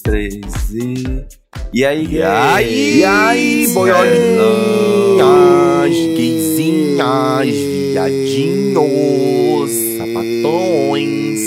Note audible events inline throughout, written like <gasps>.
três e. E aí, E aí, E aí, boiolinhas, gaysinhas, viadinhos, sapatões.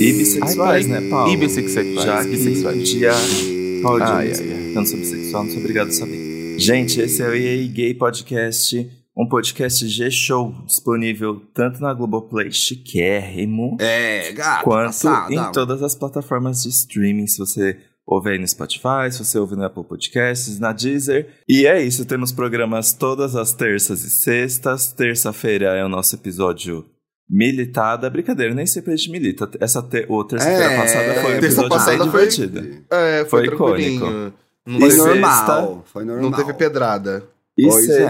E bissexuais, Ai, né, Paulo? E bissexuais. Já bissexuais. dia. Dia Ai, ai, ai. Tanto sobre sexual, não sou obrigado a saber. Gente, esse é o EA Gay Podcast, um podcast G-Show disponível tanto na Globoplay chiquérrimo, É, gato, quanto passada. em todas as plataformas de streaming. Se você ouve aí no Spotify, se você ouve no Apple Podcasts, na Deezer. E é isso, temos programas todas as terças e sextas. Terça-feira é o nosso episódio militada. Brincadeira, nem sempre a gente milita. Essa te... o terça-feira É, passada foi um episódio passada bem foi- divertido. É, Foi foi, icônico. Não, Foi normal, foi normal. não teve pedrada. E Pois é.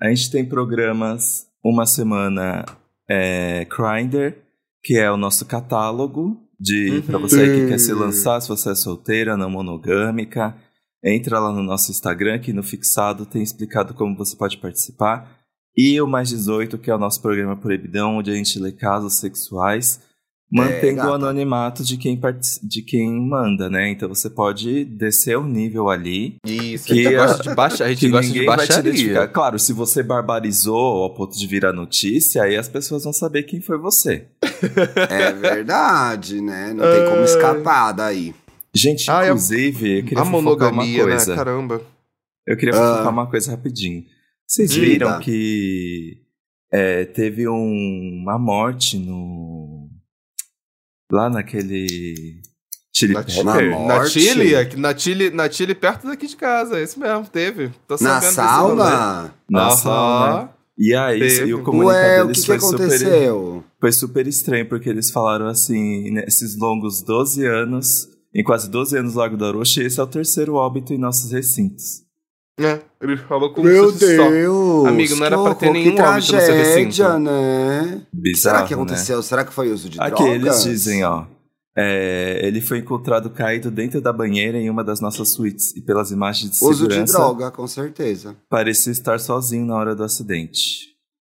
A gente tem programas uma semana é, Grindr, que é o nosso catálogo de Uhum. para você que quer se lançar, se você é solteira, não monogâmica. Entra lá no nosso Instagram, que no fixado tem explicado como você pode participar. E o Mais 18, que é o nosso programa Proibidão, onde a gente lê casos sexuais, mantendo o gata. anonimato de quem, de quem manda, né? Então você pode descer o nível ali Isso, Que a gente a- gosta de baixa, a <laughs> gente que gosta de ninguém vai te identificar. baixaria. Claro, se você barbarizou ao ponto de virar notícia, aí as pessoas vão saber quem foi você. <laughs> É verdade, né? Não tem como escapar daí. Gente, Ah, é- inclusive, eu queria A fofocar monogamia, uma né? coisa. Caramba. Eu queria Ah. fofocar uma coisa rapidinho. Vocês viram que é, teve um- uma morte no. Lá naquele. Chili Na, Pepper? Na morte? Chile, aqui- na Chile, na Chile, perto daqui de casa, é isso mesmo, teve. Tô Na sauna? Na sauna. E aí, Teve. e o comunicado Ué, o deles que, que foi super. aconteceu? Foi super estranho, porque eles falaram assim, nesses longos 12 anos, em quase 12 anos no Lago da Rocha, esse é o terceiro óbito em nossos recintos. É, ele falou com Meu um susto só. Deus! Amigo, não era pra ter nenhum que óbito no seu tragédia, recinto. né? Bizarro, Será que né? aconteceu? Será que foi uso de Aqui drogas? eles dizem, ó. é, ele foi encontrado caído dentro da banheira em uma das nossas suítes e pelas imagens de Uso de segurança droga, com certeza. parecia estar sozinho na hora do acidente.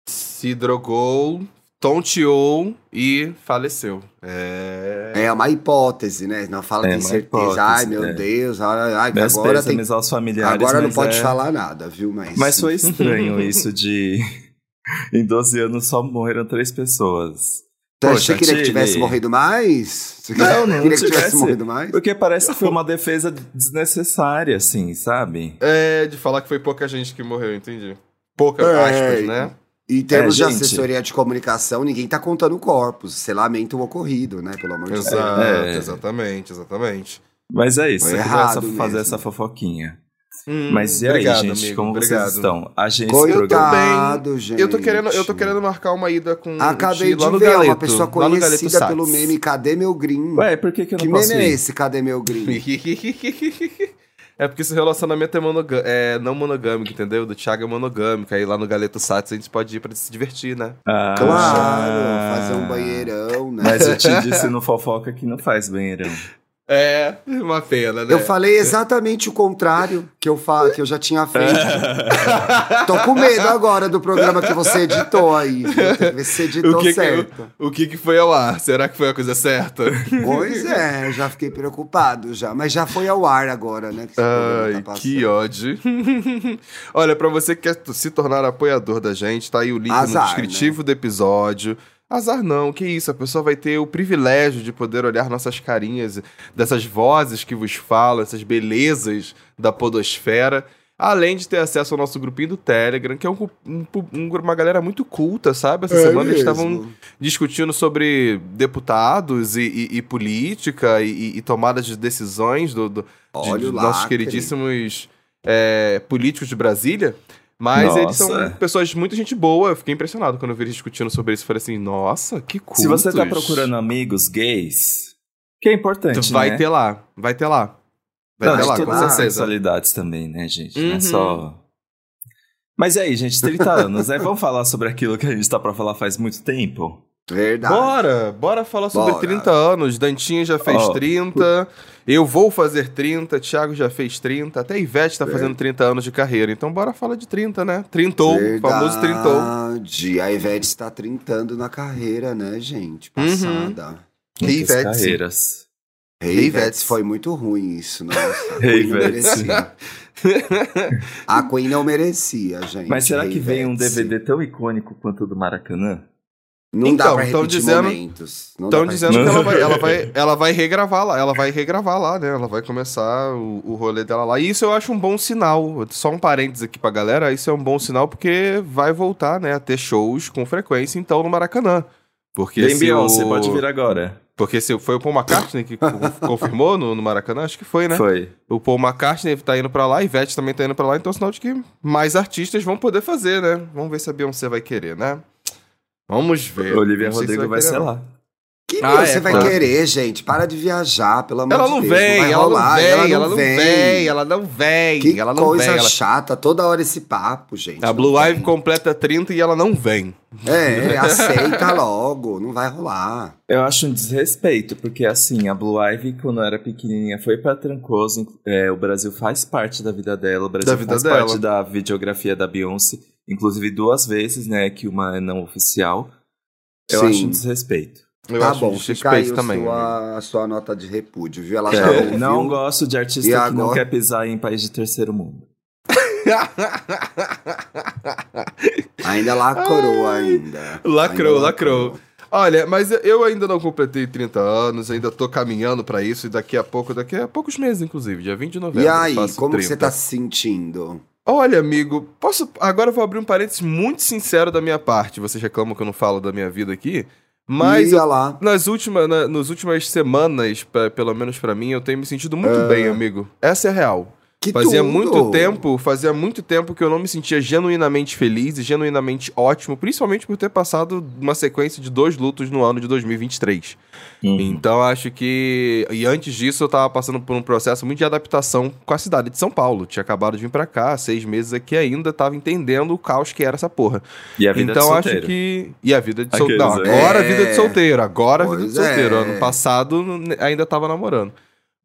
Se drogou, tonteou e faleceu. É. É uma hipótese, né? Não fala É tem certeza. hipótese, ai, meu é. Deus, ai, ai, que Meus agora tem... aos familiares, Agora não pode é- falar nada, viu? Mas, Mas foi estranho <laughs> isso de... em 12 anos só morreram três pessoas. Você Poxa, queria que tivesse morrido mais? Você Não, não queria que tivesse tivesse. morrido mais? Porque parece que foi uma <laughs> defesa desnecessária, assim, sabe? É, de falar que foi pouca gente que morreu, entendi. Pouca, É, aspas, né? Em termos É, de gente. assessoria de comunicação, ninguém tá contando corpos. Você lamenta o ocorrido, né? Pelo amor de Deus. É. exatamente, exatamente. Mas é isso, Foi queria errado essa- fazer essa fofoquinha. Hum, Mas e aí, obrigado, gente, amigo, como obrigado. vocês estão? A gente. Coitado, gente. Eu tô querendo, eu tô querendo marcar uma ida com Acabei de no ver Galeto, uma pessoa conhecida pelo meme Cadê meu green? Ué, por que, que eu não que posso meme é ir? esse? Cadê meu green? <laughs> É porque esse relacionamento é, monoga- é não monogâmico, entendeu? Do Thiago é monogâmico. Aí lá no Galeto Sats a gente pode ir pra se divertir, né? Ah, Claro, fazer um banheirão, né? Mas eu te disse no fofoca que não faz banheirão. É, uma pena, né? Eu falei exatamente o contrário que eu, fa que eu já tinha feito. Tô com medo agora do programa que você editou aí. que ver se você editou o que, que, certo. o, o que que foi ao ar? Será que foi a coisa certa? Pois é, eu já fiquei preocupado já. Mas já foi ao ar agora, né? Que programa Ai, tá que ódio. Olha, pra você que quer se tornar apoiador da gente, tá aí o link no Azar, descritivo do episódio. Azar não, que isso, a pessoa vai ter o privilégio de poder olhar nossas carinhas, dessas vozes que vos falam, essas belezas da podosfera, além de ter acesso ao nosso grupinho do Telegram, que é um, um- um- uma galera muito culta, sabe? Essa É semana eles mesmo. estavam discutindo sobre deputados e, e- e política e, e tomadas de decisões do, do- de- nossos queridíssimos é, políticos de Brasília. Mas eles são Nossa. pessoas muito gente boa. Eu fiquei impressionado quando eu vi eles discutindo sobre isso. Falei assim, nossa, que cultos. Se você tá procurando amigos gays, que é importante, Vai né? ter lá, vai ter lá. Vai Não, ter lá, com todas as certeza. sexualidades também, né, gente? Não Uhum. é só... Mas e aí, gente, 30 anos, né? Vamos falar sobre aquilo que a gente tá pra falar faz muito tempo? Verdade. Bora, bora falar sobre Bora. 30 anos. Dantinho já fez Ó. 30, eu vou fazer 30, Thiago já fez 30, até a Ivete tá É. fazendo 30 anos de carreira. Então bora falar de 30, né? Trintou, famoso trintou. Verdade. A Ivete está trintando na carreira, né, gente? Uhum. Passada. Que Muitas Ivete. carreiras. Hey, Hey, Vets, Vets. foi muito ruim isso, nossa. <laughs> A Hey, Queen não Vets. merecia. A Queen não merecia, gente. Mas será Hey, que vem um Vets. DVD tão icônico quanto o do Maracanã? Não dá Então, pra tão repetir dizendo- momentos. Não dá Estão pra dizendo que ela vai, ela, vai, <laughs> ela vai regravar lá, ela vai regravar lá, né? Ela vai começar o, o rolê dela lá. E isso eu acho um bom sinal. Só um parênteses aqui pra galera, isso é um bom sinal porque vai voltar, né, a ter shows com frequência, então, no Maracanã. Porque se Beyoncé, o... pode vir agora. Porque se foi o Paul McCartney que co- <laughs> confirmou no, no Maracanã, acho que foi, né? Foi. O Paul McCartney tá indo pra lá, Ivete também tá indo pra lá, então é sinal de que mais artistas vão poder fazer, né? Vamos ver se a Beyoncé vai querer, né? Vamos ver. Olivia Não se Rodrigo vai querer, ser não. lá. Que Ah, você é, vai claro. querer, gente? Para de viajar, pelo amor Ela de não Deus. vem, vai ela não rolar, vem, ela não vem. vem, ela não vem, Que ela não coisa vem. ela- chata, toda hora esse papo, gente. A não Blue. Ivy completa 30 e ela não vem. É, aceita logo, não vai rolar. Eu acho um desrespeito, porque assim, a Blue Ivy, quando era pequenininha, foi pra Trancoso. é, o Brasil faz parte da vida dela, o Brasil Da vida faz dela. parte da videografia da Beyoncé, inclusive duas vezes, né, que uma é não oficial. Eu Sim. acho um desrespeito. Eu tá acho bom, um fica aí também. sua, a sua nota de repúdio, viu? Ela já É, ouviu. não gosto de artista que não agora? quer pisar em país de terceiro mundo. <laughs> Ainda lacrou, ainda. Lacrou, Ainda lacrou. Olha, mas eu ainda não completei 30 anos, ainda tô caminhando pra isso e daqui a pouco, daqui a poucos meses, inclusive, dia 20 de novembro. E aí, faço como que 30. você tá se sentindo? Olha, amigo, posso. Agora eu vou abrir um parênteses muito sincero da minha parte. Vocês reclamam que eu não falo da minha vida aqui. Mas eu- lá. nas, últimas, na, nas últimas semanas, pe- pelo menos pra mim, eu tenho me sentido muito bem, amigo. Essa é a real. Que Fazia tudo. muito tempo, fazia muito tempo que eu não me sentia genuinamente feliz e genuinamente ótimo, principalmente por ter passado uma sequência de dois lutos no ano de 2023. Uhum. Então acho que. E antes disso, eu tava passando por um processo muito de adaptação com a cidade de São Paulo. Tinha acabado de vir pra cá, seis meses aqui ainda, tava entendendo o caos que era essa porra. E a vida então de acho solteiro. que. E a vida de solteiro. Né? agora a É. vida de solteiro. Agora a vida de solteiro. é. Ano passado ainda tava namorando.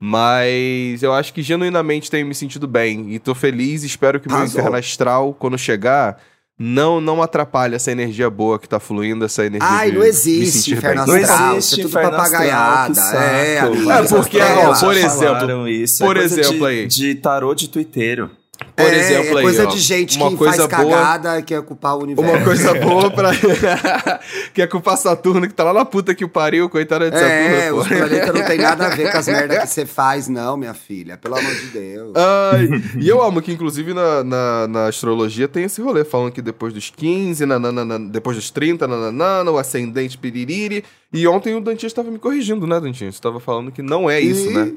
Mas eu acho que genuinamente tenho me sentido bem. E tô feliz. Espero que o meu inferno astral, quando chegar, não, não atrapalhe essa energia boa que tá fluindo, essa energia. Ai, de não existe inferno bem. Não astral, existe isso é tudo papagaiada. astral, É, É, porque, ó, por exemplo- falaram isso. por é coisa exemplo de, aí. De tarô de twitteiro. Por é, exemplo é aí, coisa ó, de gente uma que coisa faz boa- cagada e quer culpar o universo. Uma coisa <laughs> boa pra. <laughs> que é culpar Saturno, que tá lá na puta que o pariu, coitada de É, Saturno, os pô. planetas não tem nada a ver com as <laughs> merdas que você faz, não, minha filha. Pelo amor de Deus. Ai, e eu amo que, inclusive, na, na, na astrologia tem esse rolê, falando que depois dos 15, nananana, depois dos 30, nananana, o ascendente piririri. E ontem o Dantinho estava me corrigindo, né, Dantinho? Você estava falando que não é isso, E- né?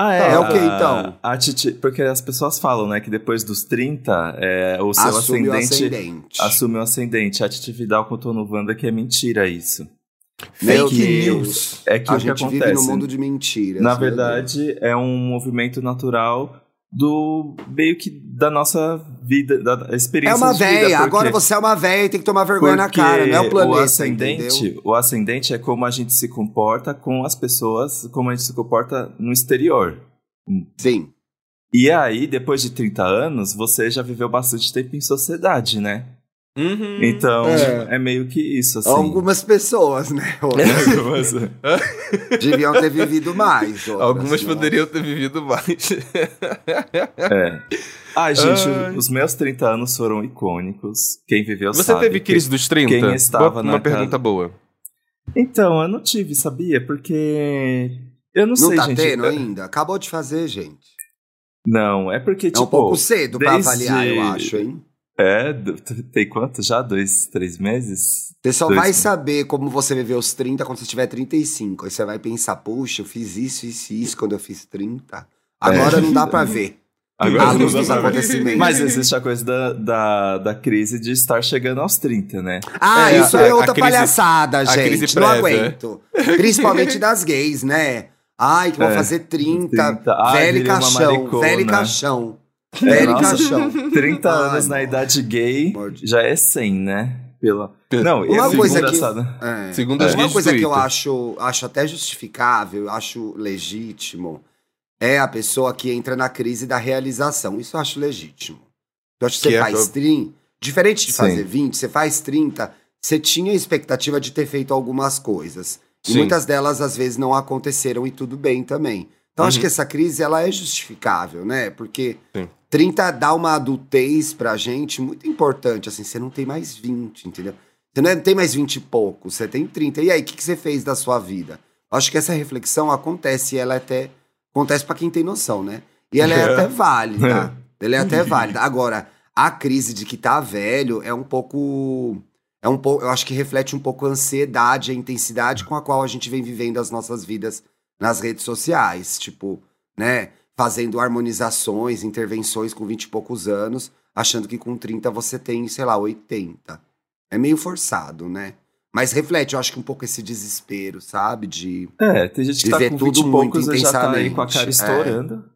Ah, é? É o que, a- então? A Titi, porque as pessoas falam, né, que depois dos 30, é, o seu Assume o ascendente, ascendente. assume o ascendente. A Titi Vidal contou no Wanda que é mentira isso. Meu Fake Deus. É que A o que gente acontece. vive num mundo de mentiras. Na verdade, é um movimento natural do meio que da nossa vida, da experiência É uma véia. Agora você é uma véia e tem que tomar vergonha na cara. Não é o planeta, o ascendente, entendeu? o ascendente é como a gente se comporta com as pessoas, como a gente se comporta no exterior. Sim. E aí, depois de 30 anos, você já viveu bastante tempo em sociedade, né? Uhum. Então, É. é, meio que isso, assim. Algumas pessoas, né? <laughs> Algumas- <laughs> deviam ter vivido mais. outras Algumas poderiam ter vivido mais. é. <laughs> Ai, gente, Ai. os meus 30 anos foram icônicos. Quem viveu Você sabe. teve crise dos 30? quem estava Boa- na Uma casa- pergunta boa. Então, eu não tive, sabia? Porque. Eu não, Não sei, tá gente. tendo Eu- ainda? Acabou de fazer, gente. Não, é porque, É tipo. um pouco cedo pra desde- avaliar, eu acho, hein? É, tem quanto já? Dois, três meses? Você só Dois- vai saber como você viveu os 30 quando você tiver 35. Aí você vai pensar, puxa, eu fiz isso, isso e isso quando eu fiz 30. Agora não dá <laughs> pra ver. Agora à luz dos acontecimentos. Mas existe a coisa da, da, da crise de estar chegando aos 30, né? Ah, É, isso a- é a outra crise- palhaçada, a gente. crise não aguento. Principalmente <laughs> das gays, né? Ai, que vão É, fazer 30. 30. Ai, velho caixão, maricona. velho caixão. É, Velho caixão. 30 Ai, anos na não. idade gay Amor de- já é 100, né? Pela... Não, Uma é coisa que-. É. Segundo as Uma coisa que eu acho, acho até justificável, acho legítimo, é a pessoa que entra na crise da realização. Isso eu acho legítimo. Eu acho que você Que é faz que 30, diferente de Sim. fazer 20, você faz 30, você tinha a expectativa de ter feito algumas coisas. E Sim. muitas delas, às vezes, não aconteceram e tudo bem também. Então, acho Uhum. que essa crise, ela é justificável, né? Porque Sim. 30 dá uma adultez pra gente muito importante, assim, você não tem mais 20, entendeu? Você não é- tem mais 20 e pouco, você tem 30. E aí, o que, que você fez da sua vida? Acho que essa reflexão acontece e ela é até acontece pra quem tem noção, né? E ela é até <laughs> válida. Ela é até válida. Agora, a crise de que tá velho é um pouco é um pouco, eu acho que reflete um pouco a ansiedade, a intensidade com a qual a gente vem vivendo as nossas vidas nas redes sociais, tipo, né, fazendo harmonizações, intervenções com 20 e poucos anos, achando que com 30 você tem, sei lá, 80. É meio forçado, né? Mas reflete, eu acho que um pouco esse desespero, sabe? De. É, tem gente que tá com tudo 20 muito poucos e já tá aí com a intensamente. cara É. estourando.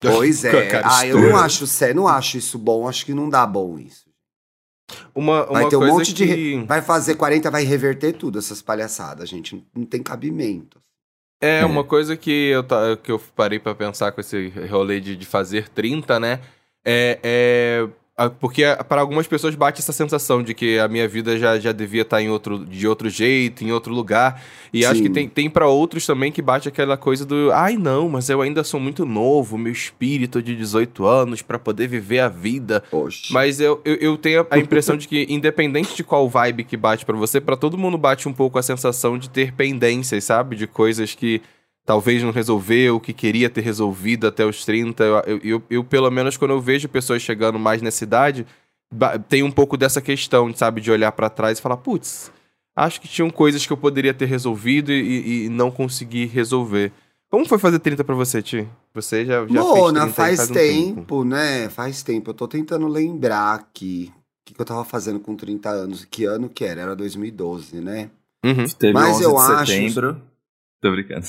Pois <laughs> Com a é. Ah, eu não acho não acho isso bom, acho que não dá bom isso. Uma, uma Vai ter um monte de. que... re- Vai fazer 40, vai reverter tudo, essas palhaçadas, gente. Não- tem cabimento. É, É. uma coisa que eu, que eu parei pra pensar com esse rolê de, de fazer 30, né? É. é porque para algumas pessoas bate essa sensação de que a minha vida já, já devia estar em outro, de outro jeito, em outro lugar. E acho Sim. que tem, tem para outros também que bate aquela coisa do. Ai, não, mas eu ainda sou muito novo, meu espírito de 18 anos, pra poder viver a vida. Mas eu, eu, eu tenho a impressão <laughs> de que, independente de qual vibe que bate pra você, pra todo mundo bate um pouco a sensação de ter pendências, sabe? De coisas que talvez não resolveu, que queria ter resolvido até os 30. Eu, eu, eu- pelo menos, quando eu vejo pessoas chegando mais nessa idade, tem um pouco dessa questão, sabe? De olhar pra trás e falar, putz, acho que tinham coisas que eu poderia ter resolvido e, e- não consegui resolver. Como foi fazer 30 pra você, Ti? Você já, já Mona, fez 30 aí faz, um tempo, né? Faz tempo. Eu tô tentando lembrar aqui o que, que eu tava fazendo com 30 anos. Que ano que era? Era 2012, né? Uhum. Teve Mas 11 eu de acho- setembro. Tô brincando.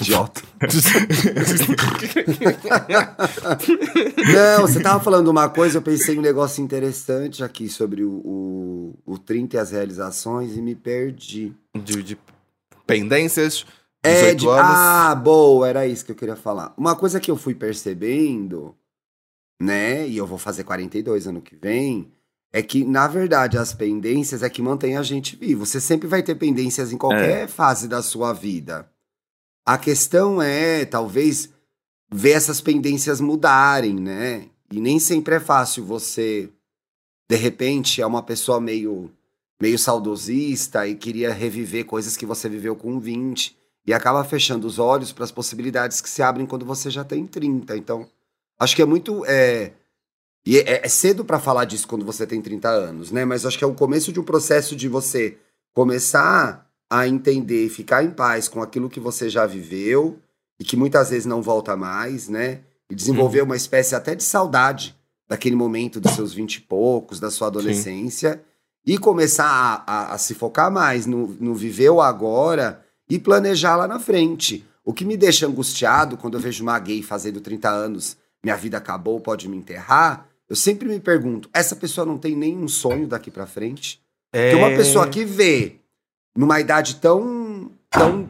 Idiota. Não, você tava falando uma coisa, eu pensei em um negócio interessante aqui sobre o, o, o 30 e as realizações e me perdi. de, de pendências, 18 É, de, anos. ah, boa, era isso que eu queria falar. Uma coisa que eu fui percebendo, né, e eu vou fazer 42 ano que vem, é que, na verdade, as pendências é que mantém a gente vivo. Você sempre vai ter pendências em qualquer fase da sua vida. A questão é, talvez, ver essas pendências mudarem, né? E nem sempre é fácil você, de repente, é uma pessoa meio, meio saudosista e queria reviver coisas que você viveu com 20 e acaba fechando os olhos para as possibilidades que se abrem quando você já tem 30. Então, acho que é muito. É, e é, é cedo para falar disso quando você tem 30 anos, né? Mas acho que é o começo de um processo de você começar a entender e ficar em paz com aquilo que você já viveu e que muitas vezes não volta mais, né? E desenvolver uma espécie até de saudade daquele momento dos seus 20 e poucos, da sua adolescência, e começar a, a- a se focar mais no, no viver o agora e planejar lá na frente. O que me deixa angustiado quando eu vejo uma gay fazendo 30 anos, minha vida acabou, pode me enterrar, eu sempre me pergunto, essa pessoa não tem nenhum sonho daqui pra frente? É... Porque uma pessoa que vê numa idade tão, tão,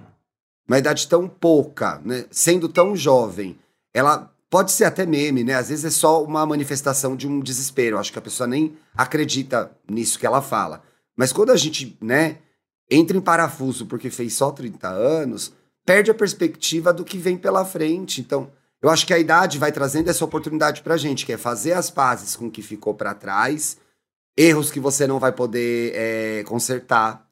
uma idade tão pouca, né, sendo tão jovem, ela pode ser até meme, né? Às vezes é só uma manifestação de um desespero. Acho que a pessoa nem acredita nisso que ela fala. Mas quando a gente, né, entra em parafuso porque fez só 30 anos, perde a perspectiva do que vem pela frente. Então, eu acho que a idade vai trazendo essa oportunidade pra gente, que é fazer as pazes com o que ficou pra trás, erros que você não vai poder é, consertar,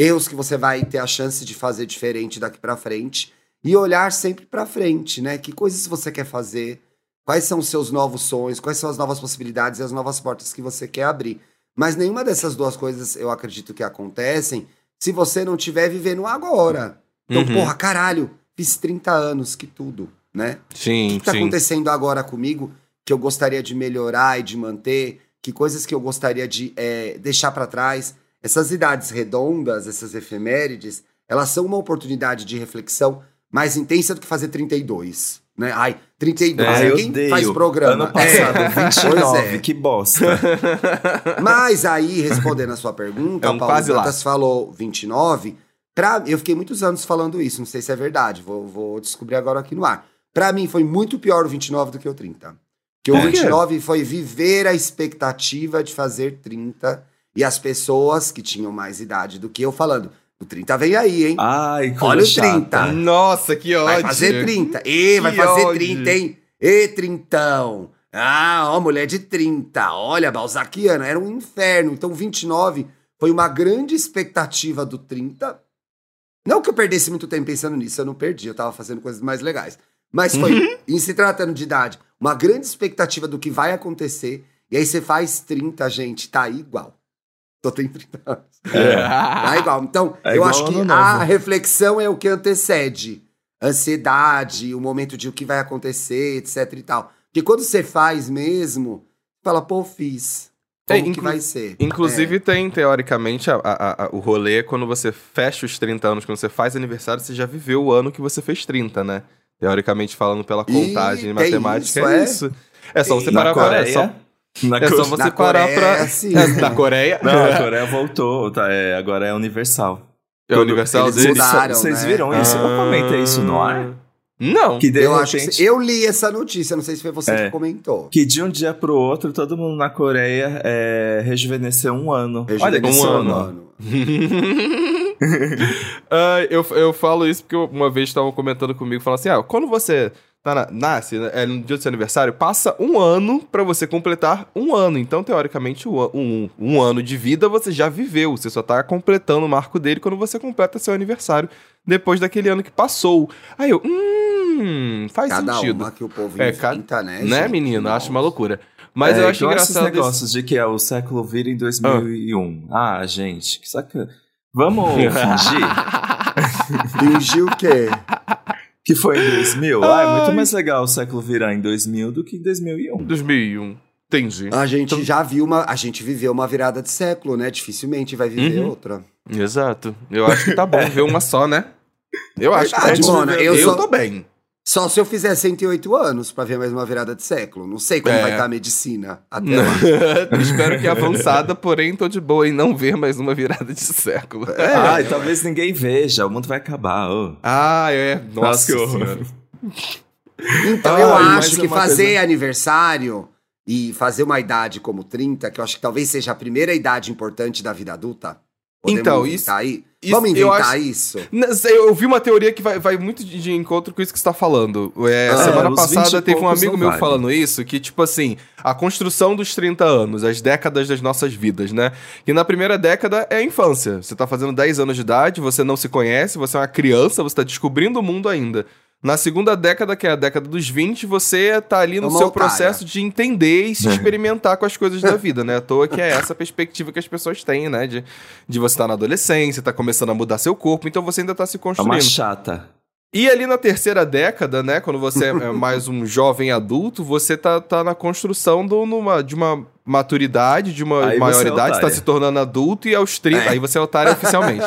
erros que você vai ter a chance de fazer diferente daqui pra frente e olhar sempre pra frente, né? Que coisas você quer fazer? Quais são os seus novos sonhos? Quais são as novas possibilidades e as novas portas que você quer abrir? Mas nenhuma dessas duas coisas eu acredito que acontecem se você não estiver vivendo agora. Então, Uhum. porra, caralho, fiz 30 anos, que tudo, né? O Sim, que tá sim. acontecendo agora comigo que eu gostaria de melhorar e de manter? Que coisas que eu gostaria de é, deixar pra trás? Essas idades redondas, essas efemérides, elas são uma oportunidade de reflexão mais intensa do que fazer 32, né? Ai, 32, É, quem odeio. faz programa? Ano passado, É, 29, pois é. que bosta. <laughs> Mas aí, respondendo a sua pergunta, É um o Paulo. Dantas falou 29. Pra, eu fiquei muitos anos falando isso, não sei se é verdade, vou, vou descobrir agora aqui no ar. Pra mim, foi muito pior o 29 do que o 30. Porque o quê? 29 foi viver a expectativa de fazer 30 e as pessoas que tinham mais idade do que eu falando, O 30 vem aí, hein? Ai, coisa Olha o chata. 30. Nossa, que ódio. vai fazer 30. Ê, vai Que fazer ódio. 30, hein? Ê, trintão. Ah, ó, mulher de 30. Olha, Balzaquiana, era um inferno. Então, 29 foi uma grande expectativa do 30. Não que eu perdesse muito tempo pensando nisso, eu não perdi, eu tava fazendo coisas mais legais. Mas foi, Uhum. em se tratando de idade, uma grande expectativa do que vai acontecer. E aí você faz 30, gente, tá igual. Tô tem 30 anos. Tá igual. Então, É eu igual acho que a novo. reflexão é o que antecede. Ansiedade, o momento de o que vai acontecer, etc e tal. Porque quando você faz mesmo, fala, pô, fiz. É, Como que inclu- vai ser? Inclusive, É. tem, teoricamente, a- a- a- o rolê quando você fecha os 30 anos, quando você faz aniversário, você já viveu o ano que você fez 30, né? Teoricamente, falando pela contagem tem matemática, isso, é é? isso. É só você parar. Coreia. É só, Na é só você Na parar Coreia <laughs> pra... é assim, É, né? Na Coreia? Não, a Coreia voltou, tá, é, agora é universal. É universal Eles deles? mudaram. Vocês né? viram isso? Eu comentei isso no ar. Ah, Não. Que Eu, acho que, eu li essa notícia, não sei se foi você É. que comentou. que de um dia pro outro, todo mundo na Coreia é, rejuvenesceu um ano. Olha que um sono. ano. mano. <laughs> Ah, eu, eu falo isso porque uma vez estavam comentando comigo, falando assim, ah, quando você na- nasce, né, é, no dia do seu aniversário, passa um ano pra você completar um ano. Então, teoricamente, um, um, um ano de vida você já viveu. Você só tá completando o marco dele quando você completa seu aniversário, depois daquele ano que passou. Aí eu, hum, faz Cada sentido. uma que o povo É, inventa, né? Né, gente? menino? Nossa. Acho uma loucura. Mas É, eu acho igual engraçado esses esse- negócios de que é o século vira em 2001. Ah, gente, que saca... Vamos fingir <laughs> <laughs> Fingir o quê? Que foi em 2000? Ah, é muito Ai. mais legal o século virar em 2000 do que em 2001. 2001. Entendi. A gente Então- já viu uma. A gente viveu uma virada de século, né? Dificilmente vai viver Uhum. outra. Exato. Eu acho que tá bom ver uma só, né? Eu acho que tá bom. Eu, eu só- tô bem. Só se eu fizer 108 anos pra ver mais uma virada de século. Não sei como É. vai estar a medicina até lá. <laughs> Espero que avançada, porém tô de boa em não ver mais uma virada de século. <laughs> É. Ai, talvez ninguém veja, o mundo vai acabar. ô. Ah, é. Nossa, Nossa, que horror. senhora. Então Ai, eu acho que fazer coisa- aniversário e fazer uma idade como 30, que eu acho que talvez seja a primeira idade importante da vida adulta. Podemos Então, isso- aí? Isso- Vamos eu inventar acho- isso? Eu vi uma teoria que vai, vai muito de, de encontro com isso que você tá falando. É, Ah, semana os 20 passada teve um amigo meu vale. falando isso, que, tipo assim, a construção dos 30 anos, as décadas das nossas vidas, né? E na primeira década é a infância. Você tá fazendo 10 anos de idade, você não se conhece, você é uma criança, você tá descobrindo o mundo ainda. Na segunda década, que é a década dos 20, você tá ali no Uma seu otária. processo de entender e se É. experimentar com as coisas da <laughs> vida, né? À toa que é essa a perspectiva que as pessoas têm, né? De, de você estar na adolescência, tá começando a mudar seu corpo, então você ainda tá se É construindo. uma chata. E ali na terceira década, né, quando você é <laughs> mais um jovem adulto, você tá, tá na construção do, numa, de uma maturidade, de uma Aí é maioridade, você tá otária. se tornando adulto e aos 30, É. aí você é otário oficialmente.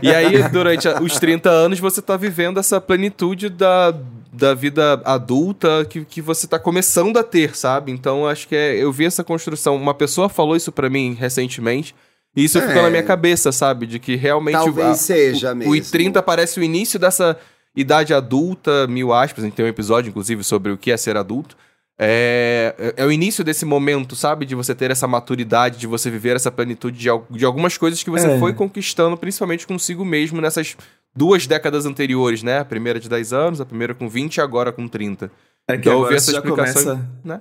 E aí, durante os 30 anos, você tá vivendo essa plenitude da, da vida adulta que, que você tá começando a ter, sabe? Então, acho que é, eu vi essa construção. Uma pessoa falou isso pra mim recentemente, e isso É. ficou na minha cabeça, sabe? De que realmente... Talvez seja o, mesmo. o I30 parece o início dessa idade adulta, mil aspas, a gente tem um episódio, inclusive, sobre o que é ser adulto. É, é, é o início desse momento, sabe? De você ter essa maturidade, de você viver essa plenitude de, de algumas coisas que você É. foi conquistando, principalmente consigo mesmo, nessas duas décadas anteriores, né? A primeira de 10 anos, a primeira com 20 e agora com 30. É que Então, eu agora você já explicação, começa... né?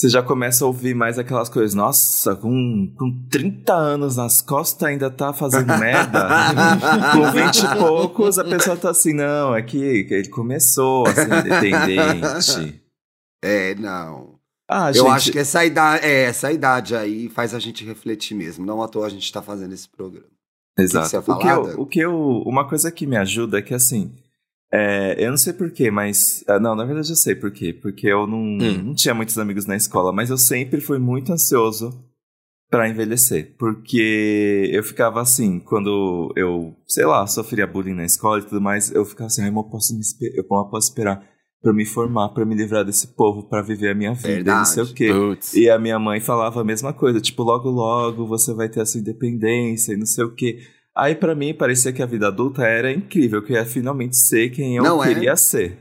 Você já começa a ouvir mais aquelas coisas. Nossa, com, com 30 anos nas costas ainda tá fazendo merda. <laughs> com 20 e poucos a pessoa tá assim, não, é que, que ele começou a ser independente. É, não. Ah, eu gente, acho que essa idade, é, essa idade aí faz a gente refletir mesmo. Não à toa a gente tá fazendo esse programa. Exato. que você ia o, que eu, o que eu. Uma coisa que me ajuda é que assim. É, eu não sei porquê, mas. ah, Não, na verdade eu sei porquê. Porque eu não, Hum. não tinha muitos amigos na escola, mas eu sempre fui muito ansioso pra envelhecer. Porque eu ficava assim, quando eu, sei lá, sofria bullying na escola e tudo mais, eu ficava assim, mas eu posso, me, eu posso esperar pra eu me formar, pra me livrar desse povo, pra viver a minha vida, e não sei o Verdade. quê. Putz. E a minha mãe falava a mesma coisa, tipo, logo logo você vai ter a sua independência e não sei o quê. Aí pra mim parecia que a vida adulta era incrível, que eu ia finalmente ser quem eu Não é? queria ser.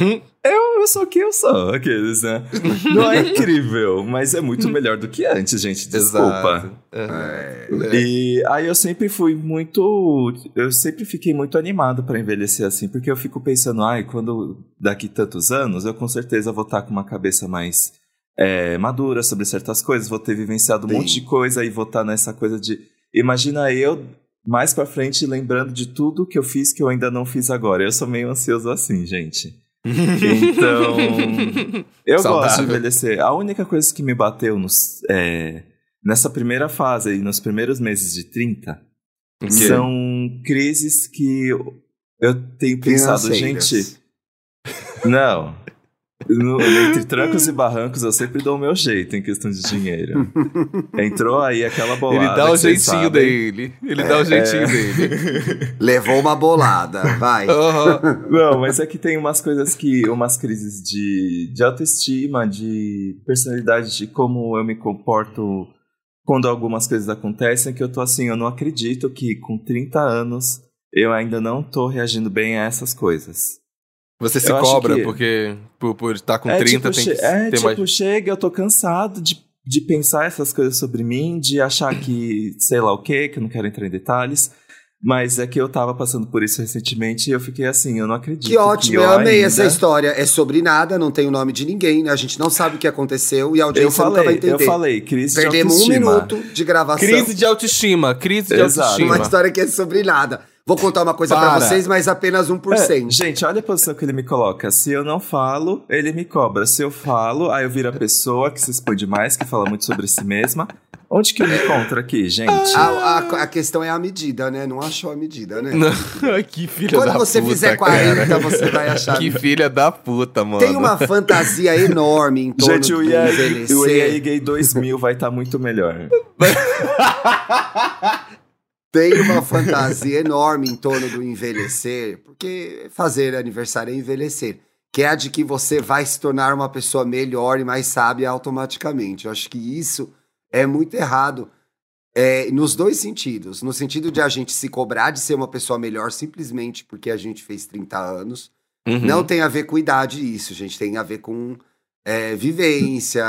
Hum. eu, eu sou o que eu sou, aqueles, né? <laughs> Não é incrível, mas é muito melhor do que antes, gente. Desculpa. É. E aí eu sempre fui muito. Eu sempre fiquei muito animado pra envelhecer assim, porque eu fico pensando, ai, quando daqui tantos anos, eu com certeza vou estar com uma cabeça mais é, madura sobre certas coisas, vou ter vivenciado um Sim. monte de coisa e vou estar nessa coisa de. Imagina eu mais pra frente lembrando de tudo que eu fiz que eu ainda não fiz agora. Eu sou meio ansioso assim, gente. Então, <laughs> eu gosto de Saudável. envelhecer. A única coisa que me bateu nos, é, nessa primeira fase e nos primeiros meses de 30 O quê? são crises que eu, tenho pensado, gente. Não. No- entre trancos e barrancos, eu sempre dou o meu jeito em questão de dinheiro. Entrou aí aquela bolada. Ele dá o jeitinho sabem. dele. Ele dá o jeitinho dele. <laughs> Levou uma bolada, vai. Aham. Não, mas é que tem umas coisas que. umas crises de, de autoestima, de personalidade, de como eu me comporto quando algumas coisas acontecem, que eu tô assim, eu não acredito que com 30 anos eu ainda não tô reagindo bem a essas coisas. Você se Eu cobra que- porque por, por estar com é 30 tipo, tem que é, ter tipo, mais. chega, eu tô cansado de, de pensar essas coisas sobre mim, de achar que sei lá o que, que eu não quero entrar em detalhes. Mas é que eu tava passando por isso recentemente e eu fiquei assim, eu não acredito. Que ótimo, eu, eu amei ainda- essa história. É sobre nada, não tem o nome de ninguém, né? A gente não sabe o que aconteceu e a Eu audiência nunca vai falei, entender. eu falei, crise Perdemos de um autoestima. minuto de gravação. Crise de autoestima, crise de Exato. autoestima. Uma história que é sobre nada. Vou contar uma coisa pra Para. vocês, mas apenas 1%. É, gente, olha a posição que ele me coloca. Se eu não falo, ele me cobra. Se eu falo, aí eu viro a pessoa que se expõe demais, que fala muito sobre si mesma. Onde que eu me encontro aqui, gente? A, a- a questão é a medida, né? Não achou a medida, né? Não, <laughs> que filha Quando da você puta, fizer cara. 40, você vai achar. Que filha da puta, mano. Tem uma fantasia enorme em torno gente, o do EA, envelhecer. o EA Gay 2000 vai estar muito melhor. <laughs> Tem uma fantasia enorme em torno do envelhecer, porque fazer aniversário é envelhecer. Que é a de que você vai se tornar uma pessoa melhor e mais sábia automaticamente. Eu acho que isso é muito errado. é, nos dois sentidos. No sentido de a gente se cobrar de ser uma pessoa melhor simplesmente porque a gente fez 30 anos. Uhum. Não tem a ver com idade isso, gente. Tem a ver com é, vivência,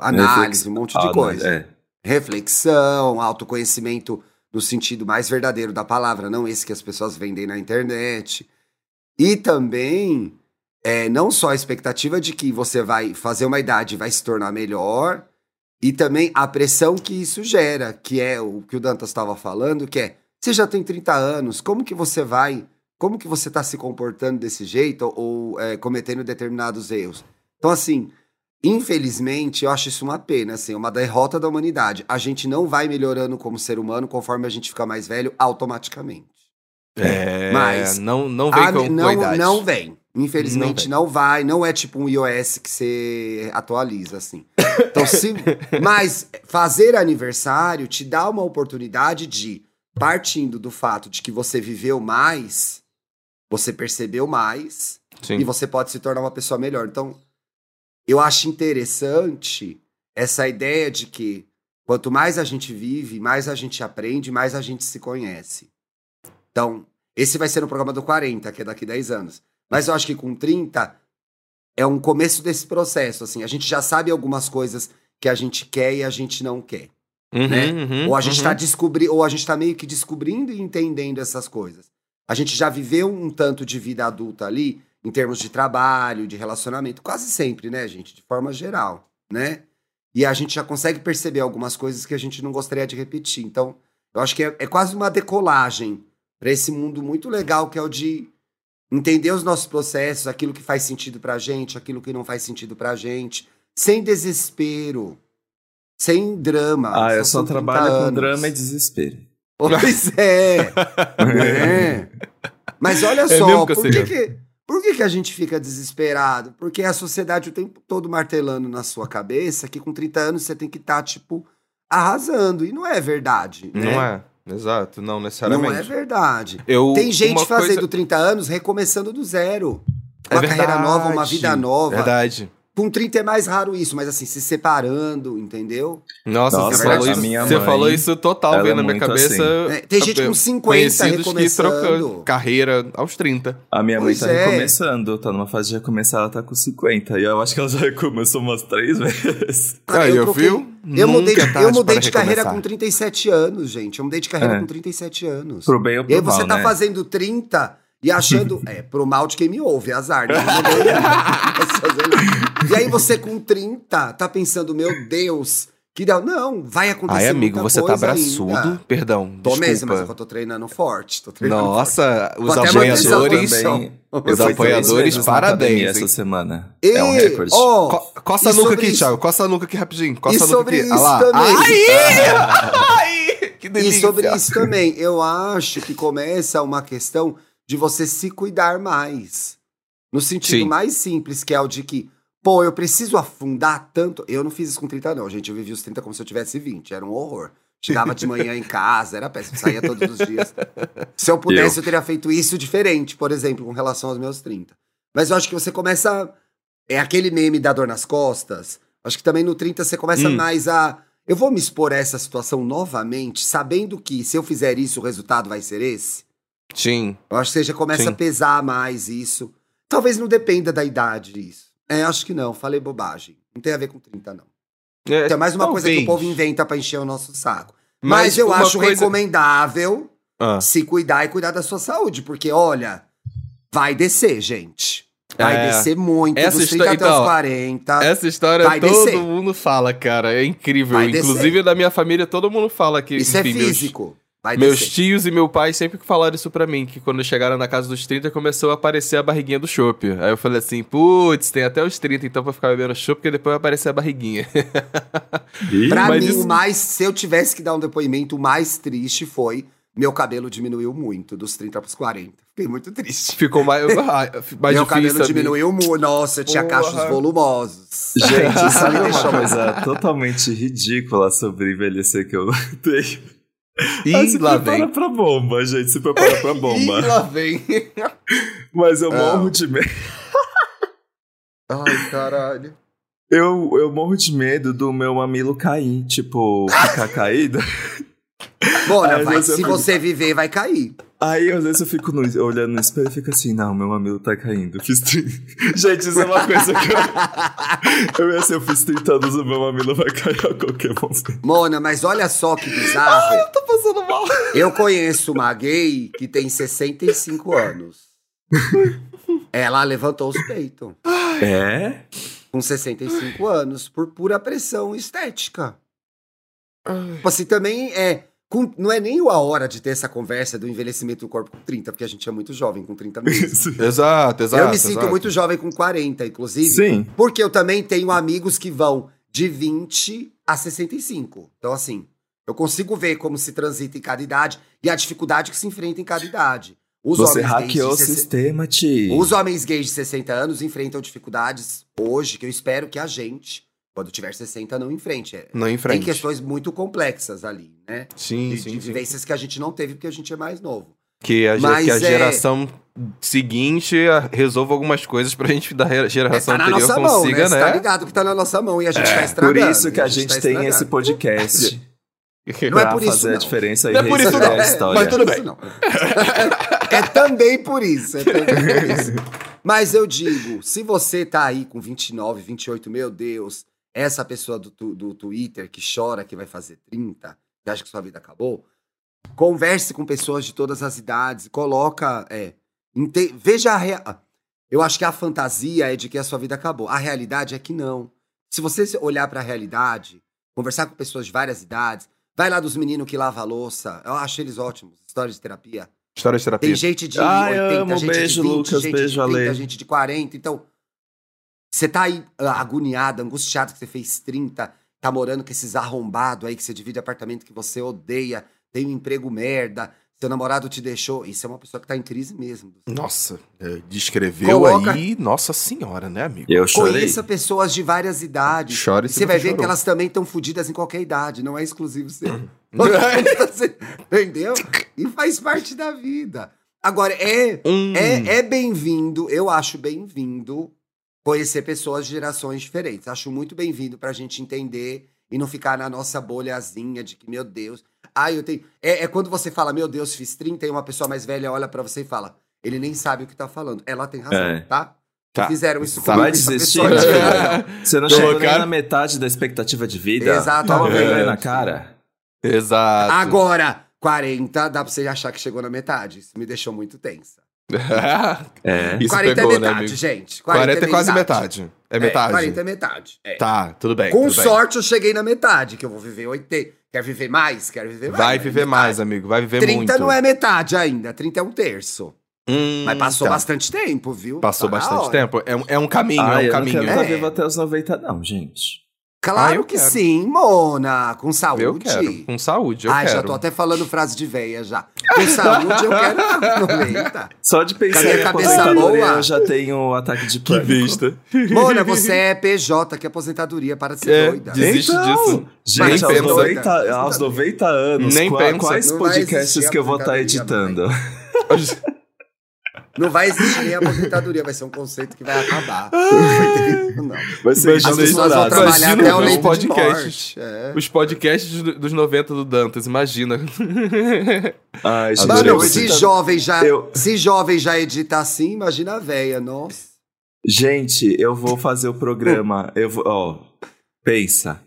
análise, um monte de Ah, coisa é. reflexão, autoconhecimento no sentido mais verdadeiro da palavra, não esse que as pessoas vendem na internet. E também, é, não só a expectativa de que você vai fazer uma idade e vai se tornar melhor, e também a pressão que isso gera, que é o que o Dantas estava falando, que é, você já tem 30 anos, como que você vai, como que você está se comportando desse jeito ou é, cometendo determinados erros? Então, assim, Infelizmente, eu acho isso uma pena, assim, uma derrota da humanidade. A gente não vai melhorando como ser humano conforme a gente fica mais velho automaticamente. É, Mas- não, não vem Ah, com, a não, idade. não vem. Infelizmente Não não, vai. Não é tipo um iOS que você atualiza, assim. Então, se... <laughs> Mas fazer aniversário te dá uma oportunidade de, partindo do fato de que você viveu mais, você percebeu mais, Sim. e você pode se tornar uma pessoa melhor. Então, eu acho interessante essa ideia de que quanto mais a gente vive, mais a gente aprende, mais a gente se conhece. Então, esse vai ser o programa do 40, que é daqui 10 anos. Mas eu acho que com 30 é um começo desse processo, assim. A gente já sabe algumas coisas que a gente quer e a gente não quer Uhum, né? uhum, ou a gente uhum. tá descobrindo, ou a gente tá meio que descobrindo e entendendo essas coisas. A gente já viveu um tanto de vida adulta ali, em termos de trabalho, de relacionamento, quase sempre, né, gente? De forma geral, né? E a gente já consegue perceber algumas coisas que a gente não gostaria de repetir. Então, eu acho que é, é quase uma decolagem para esse mundo muito legal que é o de entender os nossos processos, aquilo que faz sentido pra gente, aquilo que não faz sentido pra gente, sem desespero, sem drama. Ah, eu só 30 trabalho com anos. drama e desespero. Pois é. <laughs> é. Mas olha É só, por, que, que, por que, que a gente fica desesperado? Porque a sociedade o tempo todo martelando na sua cabeça que com 30 anos você tem que estar, tipo, arrasando. E não é verdade. né? Não é, exato, não Não necessariamente. é verdade. Eu, Tem gente fazendo coisa- 30 anos recomeçando do zero. É Uma carreira verdade, nova, uma vida nova. Verdade. Com 30 é mais raro isso, mas assim, se separando, entendeu? Nossa, Nossa, você, falou a isso, minha você mãe, falou isso total, ela veio é na minha muito cabeça. É, tem gente com 50 conhecidos que recomeçando. carreira aos 30. A minha Pois mãe tá é. recomeçando, tá numa fase de recomeçar, ela tá com 50. E eu acho que ela já recomeçou umas três vezes. <laughs> Cara, Aí, eu troquei- viu? Eu mudei, é eu mudei de carreira com 37 anos, gente. Eu mudei de carreira É. com 37 anos. Pro bem ou pro E aí você mal, tá né? fazendo 30 e achando. <laughs> é, pro mal de quem me ouve, azar. Né? <laughs> <laughs> E aí você com 30 tá pensando, meu Deus, que não. Não, vai acontecer. Ai, amigo, você tá braçudo. ainda. Perdão. Tô desculpa. mesmo, mas eu tô treinando forte. Tô treinando forte. Nossa, os manter essa apoiadores. Os apoiadores, parabéns, essa semana. E, é um recorde. ó, Co coça a e nuca aqui, isso- Thiago. Coça a nuca aqui rapidinho. Coça E a nuca aqui. isso Ah lá. também. Ai! Ai! Que E delícia. sobre isso também, eu acho que começa uma questão de você se cuidar mais. No sentido Sim. mais simples, que é o de que, pô, eu preciso afundar tanto. Eu não fiz isso com 30, não, gente. Eu vivi os 30 como se eu tivesse 20. Era um horror. Chegava de manhã em casa, era péssimo, saía todos os dias. Se eu pudesse, eu, teria feito isso diferente, por exemplo, com relação aos meus 30. Mas eu acho que você começa. É aquele meme da dor nas costas. Acho que também no 30 você começa Hum. mais a. Eu vou me expor a essa situação novamente, sabendo que se eu fizer isso, o resultado vai ser esse. Sim. Eu acho que você já começa Sim. a pesar mais isso. Talvez não dependa da idade isso. É, acho que não, falei bobagem. Não tem a ver com 30, não. É, Então é mais uma coisa que o talvez. povo inventa pra encher o nosso saco. Mas, eu uma acho coisa- recomendável Ah. se cuidar e cuidar da sua saúde, porque olha, vai descer, gente. Vai É. descer muito, Essa dos 30 histó- até então, os 40. Essa história Vai todo descer. mundo fala, cara. É incrível. Vai descer. Inclusive da minha família, todo mundo fala que. Isso é enfim, meus- físico. Vai Meus descer. tios e meu pai sempre falaram isso pra mim, que quando chegaram na casa dos 30 começou a aparecer a barriguinha do chopp. Aí eu falei assim, putz, tem até os 30 então pra ficar bebendo chopp, porque depois vai aparecer a barriguinha. Pra Mas mim, isso- o mais, se eu tivesse que dar um depoimento, o mais triste foi meu cabelo diminuiu muito, dos 30 pros 40. Fiquei muito triste. Ficou mais, ah, mais meu difícil. cabelo sabe? diminuiu muito. Nossa, eu tinha Porra. cachos volumosos. Gente, Isso sabe <laughs> me uma deixou coisa totalmente ridícula sobre envelhecer que eu <laughs> tenho? Ih, Ah, se lá prepara vem. pra bomba, gente. Se prepara pra <laughs> bomba. Ih, lá vem. <laughs> Mas eu Ah. morro de medo. <laughs> Ai, caralho. Eu, eu morro de medo do meu mamilo cair. Tipo, ficar caído. Né, Aí, vai- se fica- você viver, vai cair. Aí, às vezes, eu fico no- olhando no espelho e fico assim, não, meu mamilo tá caindo. Fiz 30... <laughs> Gente, isso é uma coisa que eu... <laughs> Eu ia assim, eu fiz 30 anos, o meu mamilo vai cair a qualquer momento. Mona, mas olha só que bizarro. Tô passando mal. Eu conheço uma gay que tem 65 anos. Ela levantou os peitos. É? Com 65 anos, por pura pressão estética. Tipo assim, também é. Com- não é nem a hora de ter essa conversa do envelhecimento do corpo com 30, porque a gente é muito jovem com 30 meses. Exato, exato. eu me sinto exato. muito jovem com 40, inclusive. Sim. Porque eu também tenho amigos que vão de 20 a 65. Então, assim, eu consigo ver como se transita em cada idade e a dificuldade que se enfrenta em cada idade. Os Você hackeou o 60 sistema, Ti. Os homens gays de 60 anos enfrentam dificuldades hoje que eu espero que a gente, quando tiver 60, não enfrente. É- Não em Tem frente. questões muito complexas ali, né? Sim, De, sim, de sim. vivências que a gente não teve porque a gente é mais novo. Que a, Mas que a é- geração seguinte a- resolva algumas coisas pra gente da re- É, geração tá na anterior nossa mão, consiga, né? Você né? tá ligado que tá na nossa mão e a gente tá Por estragando. isso que e a gente tá tem estragando. esse podcast. <laughs> <laughs> Não é pra por isso, fazer a não. diferença e Não é por isso, não. a É, história. mas tudo não. <laughs> é também por isso. É também por isso. Mas eu digo, se você tá aí com 29, 28, meu Deus, essa pessoa do, do Twitter que chora que vai fazer 30, que acha que sua vida acabou, converse com pessoas de todas as idades, coloca. É, inte- veja a rea- Eu acho que a fantasia é de que a sua vida acabou. A realidade é que não. Se você olhar pra realidade, conversar com pessoas de várias idades, vai lá dos meninos que lavam a louça, eu acho eles ótimos, histórias de terapia. História de terapia. Tem gente de Ai, 80, amo. gente Beijo, de 20, Lucas. gente Beijo, de 30, Ale. gente de 40. Então, você tá aí ah, agoniado, angustiado que você fez 30, tá morando com esses arrombados aí que você divide apartamento que você odeia, tem um emprego merda, seu namorado te deixou. Isso é uma pessoa que tá em crise mesmo. Nossa, é, descreveu Coloca- aí, nossa senhora, né, amigo? Eu chorei. Conheça pessoas de várias idades. Chore E se você vai ver chorou. que elas também estão fodidas em qualquer idade, não é exclusivo seu. Você- <laughs> <laughs> Entendeu? E faz parte da vida. Agora, é, Hum. é, é bem-vindo, eu acho bem-vindo conhecer pessoas de gerações diferentes. Acho muito bem-vindo pra gente entender e não ficar na nossa bolhazinha de que, meu Deus. Ah, eu tenho. É, é quando você fala, meu Deus, fiz 30 e uma pessoa mais velha olha pra você e fala, ele nem sabe o que tá falando. Ela tem razão, É. tá? Tá. Fizeram isso Tá. comigo, Vai desistir, pessoa-? <laughs> <laughs> Você não chegou nem na metade da expectativa de vida. Exatamente. Toma vergonha na cara. Exato. Agora, 40, dá pra você achar que chegou na metade. Isso me deixou muito tensa. É. Isso 40 pegou, é né, metade, amigo? gente. 40 é quase metade. É metade. 40 é metade. é. Tá, tudo bem. Com tudo bem. sorte, eu cheguei na metade, que eu vou viver 80. Quer viver mais? Quero viver mais. Vai né? viver Metade. mais, amigo. Vai viver 30 muito. não é metade ainda, 30 é um terço. Hum, Mas passou tá. bastante tempo, viu? Passou Tá bastante tempo. É um, é um caminho, Ah, é um eu caminho. não quero É. estar vivo até os 90, não, gente. Ah, Claro eu que quero. sim, Mona. Com saúde. Eu quero. Com saúde, eu Ai, quero. já tô até falando frase de véia já. Com saúde, eu quero <laughs> estar 90. Só de pensar Cadê a em cabeça aposentadoria, boa? eu já tenho um ataque de pânico. Mona, você é PJ, que é aposentadoria para de ser É, doida. desiste Então, disso. Gente, aos pensa. 90, aos 90 anos, Nem qua- pensa. quais podcasts que eu vou estar aposentadoria, editando? <laughs> Não vai existir nem aposentadoria, vai ser um conceito que vai acabar. Não vai ter isso, não. Vai ser Imagina As pessoas vão trabalhar Imagina até o os leito morte. É. Os podcasts do- dos 90 do Dantas, imagina. <laughs> Ai, Mano, se editando. jovem, já, Eu- se jovem já edita assim, imagina a véia, nossa. Gente, eu vou fazer o programa. Eu vou. Ó, pensa.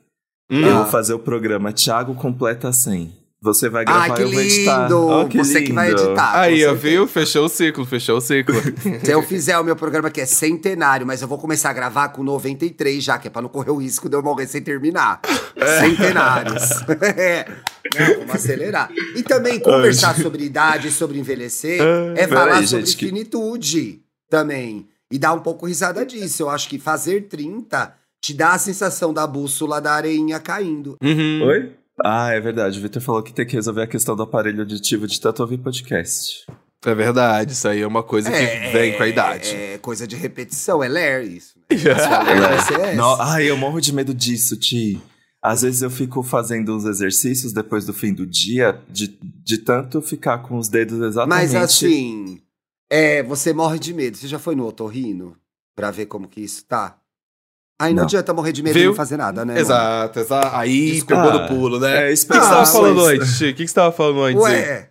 Hum. Eu Ah. vou fazer o programa Thiago Completa 100. Você vai gravar Ai, que eu vou editar. lindo! Ó, que Você que vai lindo. editar. Aí, ó, viu? Fechou o ciclo, fechou o ciclo. <laughs> <laughs> Se eu fizer o meu programa que é centenário, mas eu vou começar a gravar com 93 já, que é pra não correr o risco de eu morrer sem terminar. Centenários. <laughs> é. Não, vamos acelerar. E também conversar sobre idade, sobre envelhecer, é falar Peraí, sobre gente, que- finitude também. E dar um pouco risada disso. Eu acho que fazer 30 te dá a sensação da bússola da areinha caindo. Uhum. Oi? Ah, é verdade. O Victor falou que tem que resolver a questão do aparelho auditivo de tanto ouvir podcast. É verdade, isso aí é uma coisa que vem com a idade. É coisa de repetição, é ler isso. Né? A sua ler vai ser essa. No- Ai, eu morro de medo disso, Ti. Às vezes eu fico fazendo uns exercícios depois do fim do dia, de, de tanto ficar com os dedos exatamente. Mas assim, é, você morre de medo. Você já foi no otorrino pra ver como que isso tá? Aí não, Não. adianta morrer de medo e Viu? não fazer nada, né? Exato, exato. Aí Desculpa. pegou no pulo, né? É, O isso que que você Ah, tava falando antes? O que que você tava falando antes? Ué,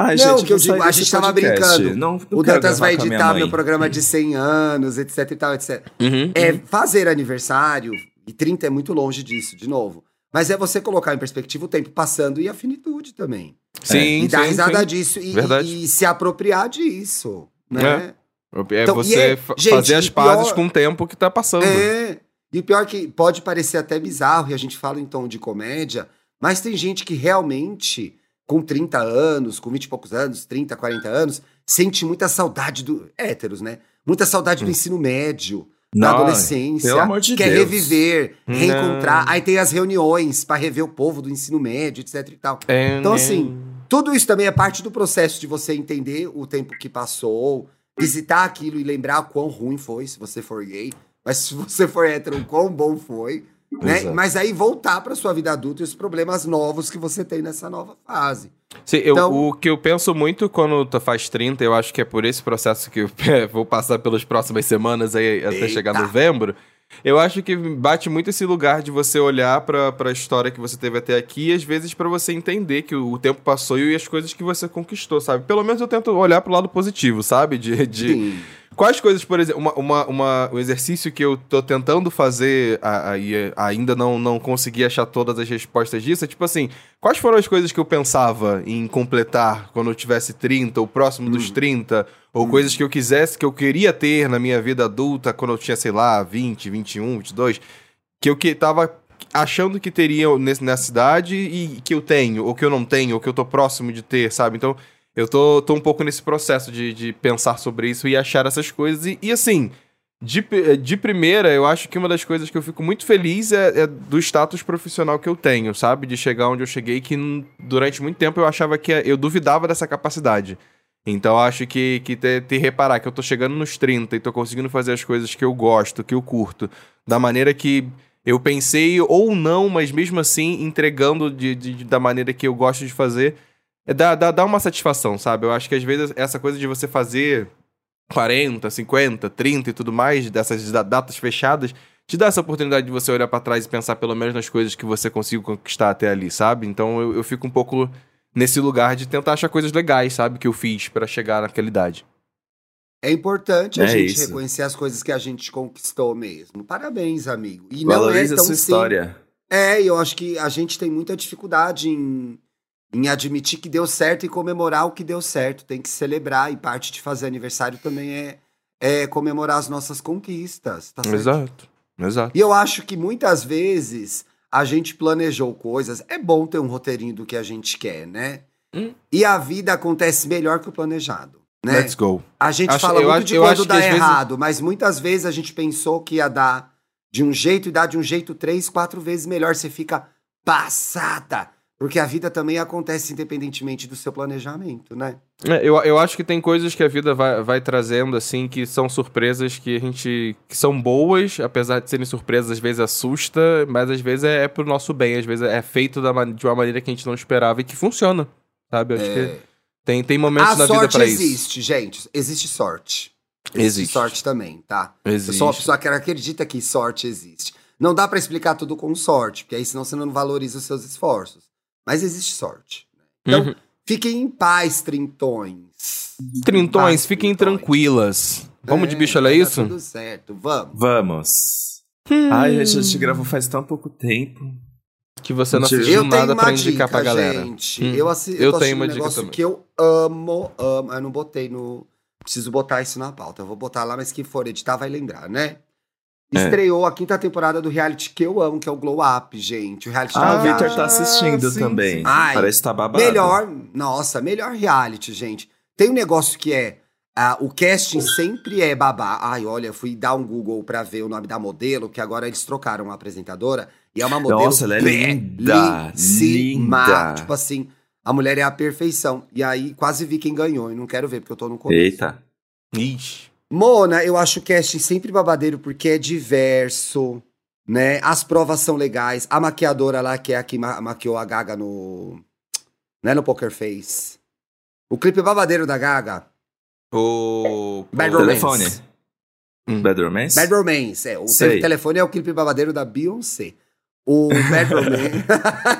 Ai, Não, gente, que eu digo, a gente tava podcast. brincando. Não, não o Dantas vai editar meu programa de 100 anos, etc e tal, etc. Uhum. É fazer aniversário, e 30 é muito longe disso, de novo. Mas é você colocar em perspectiva o tempo passando e a finitude também. Sim, e dar sim, risada sim. disso e, e se apropriar disso, né? É Então, e você é- fa- gente, fazer as e pazes pior- com o tempo que tá passando. É. E o pior é que pode parecer até bizarro, e a gente fala em tom de comédia, mas tem gente que realmente, com 30 anos, com 20 e poucos anos, 30, 40 anos, sente muita saudade do. héteros, né? Muita saudade do ensino médio, da Não, adolescência. pelo amor de quer Deus. reviver, Não. reencontrar. Aí tem as reuniões pra rever o povo do ensino médio, etc e tal. É, Então, né? assim, tudo isso também é parte do processo de você entender o tempo que passou, visitar aquilo e lembrar quão ruim foi se você for gay. Mas se você for hétero, quão bom foi. Né? Exato. Mas aí voltar pra sua vida adulta e os problemas novos que você tem nessa nova fase. Sim, eu- Então- o que eu penso muito quando tu faz 30, eu acho que é por esse processo que eu <laughs> vou passar pelas próximas semanas aí até Eita. chegar novembro. Eu acho que bate muito esse lugar de você olhar pra, pra história que você teve até aqui e às vezes pra você entender que o, o tempo passou e as coisas que você conquistou, sabe? Pelo menos eu tento olhar pro lado positivo, sabe? De, de, Sim. Quais coisas, por exemplo, uma, uma, uma- um exercício que eu tô tentando fazer a- a- e ainda não, não consegui achar todas as respostas disso, é tipo assim, quais foram as coisas que eu pensava em completar quando eu tivesse 30, ou próximo dos 30, ou coisas que eu quisesse, que eu queria ter na minha vida adulta quando eu tinha, sei lá, 20, 21, 22, que eu que tava achando que teria nesse- nessa cidade e que eu tenho, ou que eu não tenho, ou que eu tô próximo de ter, sabe? Então, eu tô, tô um pouco nesse processo de, de pensar sobre isso e achar essas coisas. E, e, assim, de, de primeira, eu acho que uma das coisas que eu fico muito feliz é, é do status profissional que eu tenho, sabe? De chegar onde eu cheguei, que hum, durante muito tempo eu achava que eu duvidava dessa capacidade. Então acho que, que ter, ter reparar que eu tô chegando nos 30 e tô conseguindo fazer as coisas que eu gosto, que eu curto, da maneira que eu pensei ou não, mas mesmo assim entregando de, de- da maneira que eu gosto de fazer, é dá, dá, dá uma satisfação, sabe? Eu acho que às vezes essa coisa de você fazer 40, 50, 30 e tudo mais, dessas da- datas fechadas, te dá essa oportunidade de você olhar pra trás e pensar pelo menos nas coisas que você conseguiu conquistar até ali, sabe? Então eu, eu fico um pouco nesse lugar de tentar achar coisas legais, sabe? Que eu fiz pra chegar naquela idade. É importante a É gente isso. reconhecer as coisas que a gente conquistou mesmo. Parabéns, amigo. E não Valoriza é a tão sua sim- história. É, e eu acho que a gente tem muita dificuldade em, em admitir que deu certo e comemorar o que deu certo. Tem que celebrar, e parte de fazer aniversário também é, é comemorar as nossas conquistas. Tá certo? Exato. Exato. E eu acho que muitas vezes a gente planejou coisas. É bom ter um roteirinho do que a gente quer, né? Hum. E a vida acontece melhor que o planejado. Né? Let's go. A gente Acho- fala muito acho- de quando dá às vezes- errado, mas muitas vezes a gente pensou que ia dar de um jeito e dá de um jeito três, quatro vezes melhor. Você fica passada. Porque a vida também acontece independentemente do seu planejamento, né? É, eu, eu acho que tem coisas que a vida vai, vai trazendo, assim, que são surpresas que a gente. que são boas, apesar de serem surpresas, às vezes assusta, mas às vezes é, é pro nosso bem, às vezes é feito da, de uma maneira que a gente não esperava e que funciona. Sabe? Eu acho que tem, tem momentos É. A na vida pra isso. existe, gente. Existe sorte. Existe. sorte também, tá? Existe. Eu sou uma pessoa que acredita que sorte existe. Não dá pra explicar tudo com sorte, porque aí senão você não valoriza os seus esforços. Mas existe sorte. Então, Uhum. fiquem em paz, trintões. Trintões, Paz, fiquem trintões. tranquilas. Vamos de bicho, olha vai dar isso? Tudo certo, vamos. Vamos. Hum. Ai, a gente gravou faz tão pouco tempo. Que você não Eu assistiu Eu nada pra indicar dica, pra galera. gente. Hum. Eu, assi Eu tô tenho uma um dica negócio também. que eu amo, amo. Eu não botei no... Preciso botar isso na pauta. Eu vou botar lá, mas quem for editar vai lembrar, né? É. Estreou a quinta temporada do reality que eu amo, que é o Glow Up, gente. O reality Ah, o Victor tá assistindo sim, também. sim. Ai, Parece que tá babado. Melhor, nossa, melhor reality, gente. Tem um negócio que é. ah, o casting sempre é babá. Ai, olha, fui dar um Google pra ver o nome da modelo, que agora eles trocaram a apresentadora. E é uma modelo. Nossa, ela é linda, linda. Tipo assim, a mulher é a perfeição. E aí quase vi quem ganhou. E não quero ver, porque eu tô no começo. Eita. Ixi. Mona, eu acho o casting sempre babadeiro porque é diverso, né? As provas são legais. A maquiadora lá, que é a que ma maquiou a Gaga no. Né, no Poker Face. O clipe babadeiro da Gaga. O. Bad o- Romance. Telefone. Hum. Bad Romance? Bad Romance, é. O telefone é o clipe babadeiro da Beyoncé. O Bad Romance.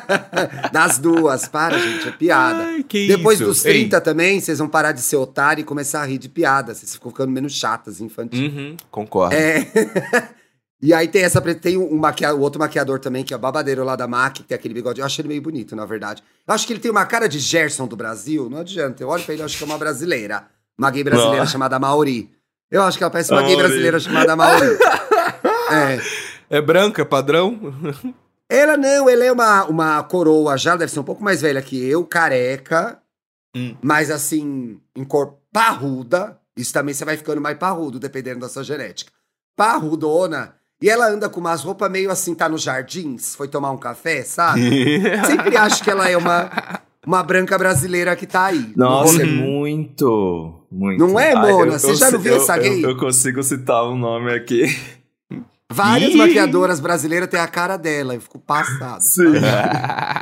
<laughs> das duas, para, gente, é piada. Ai, que Depois isso? dos Ei. 30 também, vocês vão parar de ser otário e começar a rir de piada. Vocês ficam ficando menos chatas, infantis. Uhum, concordo. É. <laughs> e aí tem essa. Tem um maquia, o outro maquiador também, que é o babadeiro lá da MAC, que tem aquele bigode. Eu acho ele meio bonito, na verdade. Eu acho que ele tem uma cara de Gerson do Brasil. Não adianta. Eu olho pra ele, eu acho que é uma brasileira. Uma gay brasileira Não. chamada Mauri. Eu acho que ela parece uma gay Mauri. brasileira chamada Mauri. <laughs> é. É branca, padrão? Ela não, ela é uma, uma coroa já, deve ser um pouco mais velha que eu, careca, Hum. mas assim, em cor parruda. Isso também você vai ficando mais parrudo, dependendo da sua genética. Parrudona. E ela anda com umas roupas meio assim, tá nos jardins, foi tomar um café, sabe? <laughs> Sempre acho que ela é uma, uma branca brasileira que tá aí. no Nossa, é muito, muito. Não é, Ai, Mona? eu- Você eu já não viu eu- essa eu- gay? Eu, consigo citar um nome aqui. Várias Ih! maquiadoras brasileiras têm a cara dela, eu fico passada. Sim.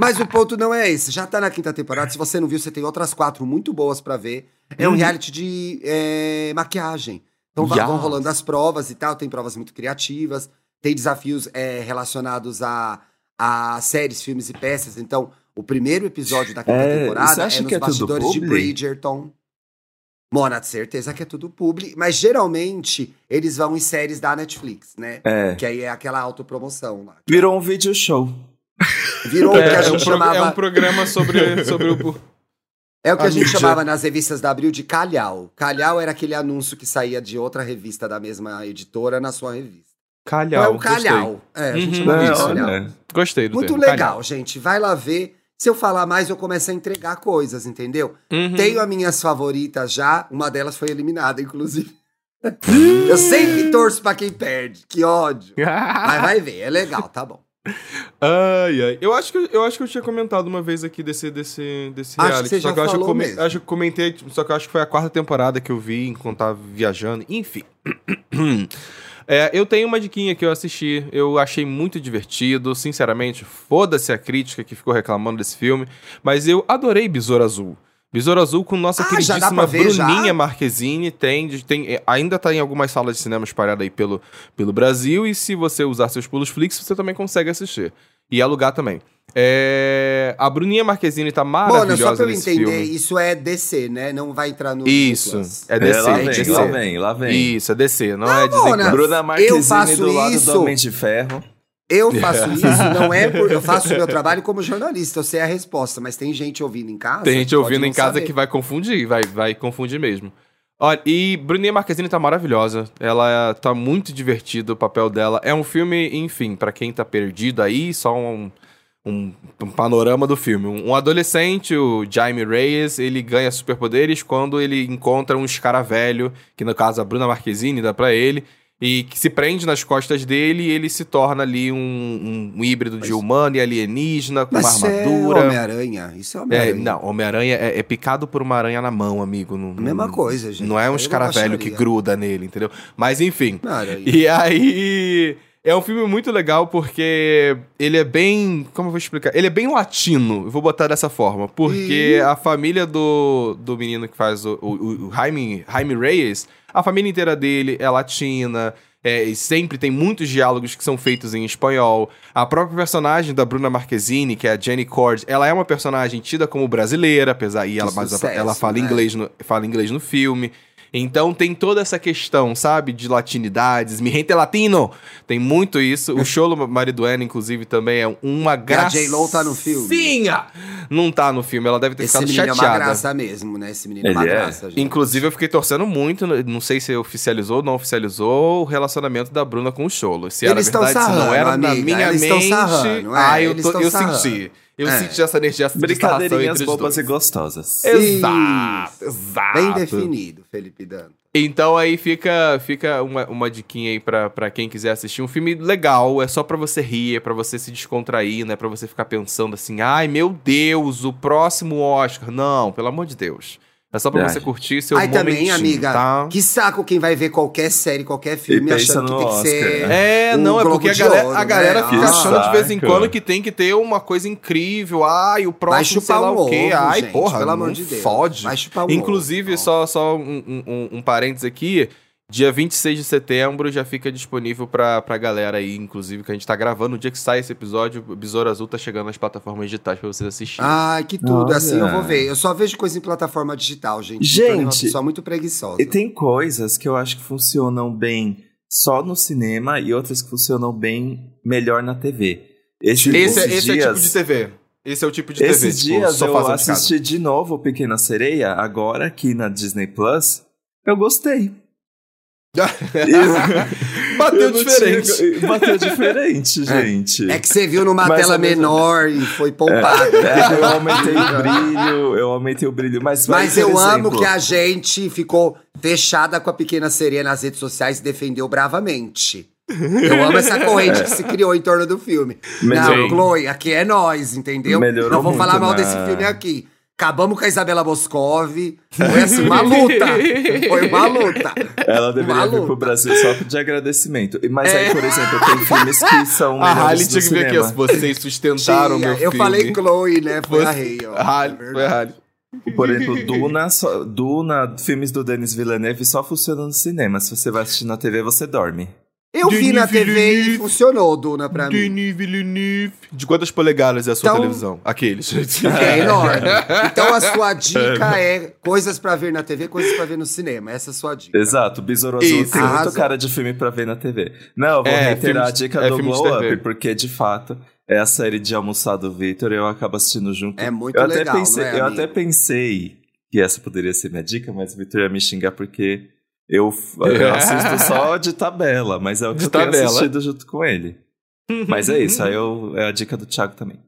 Mas o ponto não é esse. Já tá na quinta temporada. Se você não viu, você tem outras quatro muito boas pra ver. É um Uhum. reality de é, maquiagem. Então Yes. vão rolando as provas e tal. Tem provas muito criativas. Tem desafios é, relacionados a, a séries, filmes e peças. Então, o primeiro episódio da quinta É, temporada é nos que é bastidores de? Bridgerton. Mona, de certeza que é tudo publi. Mas geralmente eles vão em séries da Netflix, né? É. Que aí é aquela autopromoção lá. Virou um vídeo show. Virou o que a É, é um gente pro- chamava. é um programa sobre, sobre o. É o que A a gente mídia. chamava nas revistas da Abril de calhau. Calhau era aquele anúncio que saía de outra revista da mesma editora na sua revista. Calhau. É um calhau. É, a gente Uhum. chamava É, de calhau. olha. Gostei do Muito termo, legal, calhau. gente. Vai lá ver. Se eu falar mais, eu começo a entregar coisas, entendeu? Uhum. Tenho as minhas favoritas já. Uma delas foi eliminada, inclusive. <laughs> eu sempre torço pra quem perde. Que ódio. <laughs> Mas vai ver, é legal, tá bom. Ai, ai. Eu acho, que, eu acho que eu tinha comentado uma vez aqui desse, desse, desse Acho que reality. você só já que eu acho que come- acho que comentei, só que eu acho que foi a quarta temporada que eu vi enquanto tava viajando. Enfim. <clears throat> É, eu tenho uma diquinha que eu assisti, eu achei muito divertido, sinceramente, foda-se a crítica que ficou reclamando desse filme, mas eu adorei Besouro Azul. Besouro Azul com nossa Ah, queridíssima ver, já? Bruninha Marquezine. Tem, tem, é, ainda tá em algumas salas de cinema espalhadas aí pelo, pelo Brasil. E se você usar seus pulos Flix, você também consegue assistir. E alugar também. É, a Bruninha Marquezine tá Mona, maravilhosa só pra eu nesse entender, filme. isso é DC, né? Não vai entrar no. Isso, é DC. É, lá é vem, DC. lá vem, lá vem. Isso, é DC, não, é Disney Mona. Bruna Eu Marquezine faço do lado isso. do Homem de Ferro. Eu faço <laughs> isso, não é por. Eu faço o meu trabalho como jornalista, eu sei a resposta, mas tem gente ouvindo em casa. Tem gente ouvindo não em casa saber. que vai confundir, vai, vai confundir mesmo. Olha, e Bruninha Marquezine tá maravilhosa. Ela tá muito divertida o papel dela. É um filme, enfim, pra quem tá perdido aí, só um, um, um panorama do filme. Um adolescente, o Jaime Reyes, ele ganha superpoderes quando ele encontra um escaravelho, que no caso a Bruna Marquezine dá pra ele, e que se prende nas costas dele e ele se torna ali um, um- híbrido de humano e alienígena, com Mas uma isso é armadura. Homem-Aranha. Isso é É, Homem-Aranha. não, Homem-Aranha é, é picado por uma aranha na mão, amigo. Não, mesma não- coisa, gente. Não é um escaravelho que gruda nele, entendeu? Mas enfim. E aí. É um filme muito legal porque ele é bem. Como eu vou explicar? Ele é bem latino, eu vou botar dessa forma. Porque Ih. a família do, do menino que faz o, o, o Jaime, Jaime Reyes, a família inteira dele é latina. é, e sempre tem muitos diálogos que são feitos em espanhol. A própria personagem da Bruna Marquezine, que é a Jenny Cord, ela é uma personagem tida como brasileira, apesar e ela, mas sucesso, ela fala né? inglês no, fala inglês no filme. Então tem toda essa questão, sabe? De latinidades. Mi gente latino! Tem muito isso. O Cholo Mariduena, inclusive, também é uma graça. J.Lo tá no filme? Sim! Não tá no filme. Ela deve ter Esse ficado menino é chateada. uma graça mesmo, né? Esse menino é uma é? graça, gente. Inclusive, eu fiquei torcendo muito, não sei se oficializou ou não oficializou, o relacionamento da Bruna com o Cholo. Se era Eles verdade, se não sarrando, era na amiga, minha eles mente. sarrando, é, ah, eu, eles tô- eu sarrando. senti. Eu É. senti essa energia, sarração Brincadeirinhas bobas e gostosas. Exato, exato. Bem definido, Felipe Dano. Então aí fica, fica uma, uma diquinha aí pra, pra quem quiser assistir. Um filme legal, é só pra você rir, é pra você se descontrair, não é pra você ficar pensando assim, ai meu Deus, o próximo Oscar. Não, pelo amor de Deus. É só pra Ai. você curtir seu Aí também, amiga, tá? que saco quem vai ver qualquer série, qualquer filme achando que tem que Oscar, ser... né? É, o não, é porque a de galera, Ouro, a galera né? fica Ah, achando de vez em quando que tem que ter uma coisa incrível. Ai, o próximo sei chupar lá um o quê. ovo, Ai, gente, porra, pelo amor de Deus. fode. Vai chupar um Inclusive, ovo. só, só um, um, um, um parênteses aqui. Dia 26 de setembro já fica disponível pra, pra galera aí, inclusive, que a gente tá gravando. No dia que sai esse episódio, o Besouro Azul tá chegando nas plataformas digitais pra vocês assistirem. Ai, que tudo. Olha. Assim eu vou ver. Eu só vejo coisa em plataforma digital, gente. Gente, tornei uma pessoa muito preguiçosa. E tem coisas que eu acho que funcionam bem só no cinema e outras que funcionam bem melhor na TV. Esse, esse, é- esses esse é o dias, tipo de TV. Esse é o tipo de TV. Esses tipo, dias eu sofazão de assisti de novo o Pequena Sereia, agora aqui na Disney Plus. Eu gostei. Bateu diferente. tinha- Bateu diferente, gente. É que você viu numa Mas tela menor e foi poupado. É, eu aumentei o brilho, eu aumentei o brilho, mas Mas eu amo exemplo, que a gente ficou fechada com a pequena sereia nas redes sociais e defendeu bravamente. Eu amo essa <laughs> corrente que se criou em torno do filme. Melhorou. Não, Chloe, aqui é nós, entendeu? Melhorou Não vou falar mal na- desse filme aqui. Acabamos com a Isabela Boscov. Foi assim, uma luta. Foi uma luta. Ela deveria vir Maluca. pro Brasil só de agradecimento. E- Mas aí, por exemplo, tem filmes que são A Halle tinha que ver aqui, vocês sustentaram Tinha, meu eu filme. falei Chloe, né? Foi a Você- Rei, ó. A Halle, É foi a. Halle. Por exemplo, Duna, só- Duna, filmes do Denis Villeneuve só funcionam no cinema. Se você vai assistir na TV, você dorme. Eu vi na Denis TV e Villeneuve. funcionou, Duna, pra mim. Denis Villeneuve. De quantas polegadas é a sua Então- televisão? Aqueles. É <laughs> enorme. Então a sua dica é coisas pra ver na TV, coisas pra ver no cinema. Essa é a sua dica. Exato, Besouro Azul Isso. tem muito Arrasou. cara de filme pra ver na TV. Não, eu vou É, reiterar a dica é do Glow. Up, porque de fato é a série de almoçar do Victor e eu acabo assistindo junto. É muito eu até legal, pensei, não é, Eu amigo? até pensei que essa poderia ser minha dica, mas o Victor ia me xingar porque eu, eu assisto só de tabela, mas é o que De eu tenho tabela. assistido junto com ele. Mas é isso, aí eu, é a dica do Thiago também.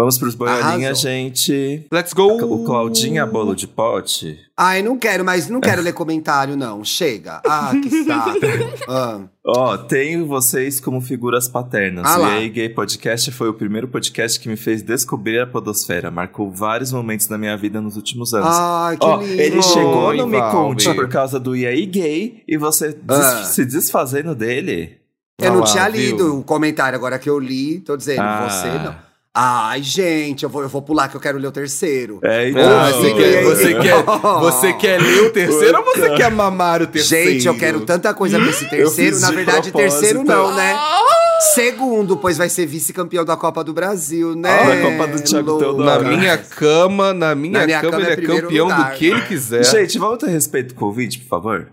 Vamos pros boiolinhas, gente. Let's go! O Claudinha Bolo de Pote. Ai, não quero, mas não quero ler comentário, não. Chega. Ah, que <laughs> saco. Ah. Ó, tenho vocês como figuras paternas. Ah o lá. EA Gay Podcast foi o primeiro podcast que me fez descobrir a podosfera. Marcou vários momentos da minha vida nos últimos anos. Ai, que Ó, lindo. ele chegou Oi, no Me. Conte por causa do EA Gay e você des- Ah. se desfazendo dele. Eu não lá, tinha viu? lido o comentário, agora que eu li, tô dizendo, Ah. você não. Ai, gente, eu vou, eu vou pular que eu quero ler o terceiro. É, então. Ah, você, quer, você, quer, você quer ler o terceiro ou você quer mamar o terceiro? Gente, eu quero tanta coisa pra esse terceiro. Na de verdade, propósito. terceiro não, né? Segundo, pois vai ser vice-campeão da Copa do Brasil, né? Ah, da Copa do Thiago? Teodoro. Na minha cama, na minha, Na minha cama, cama é ele é primeiro campeão lugar, do que ele né? quiser. Gente, vamos ter respeito com o Covid, por favor?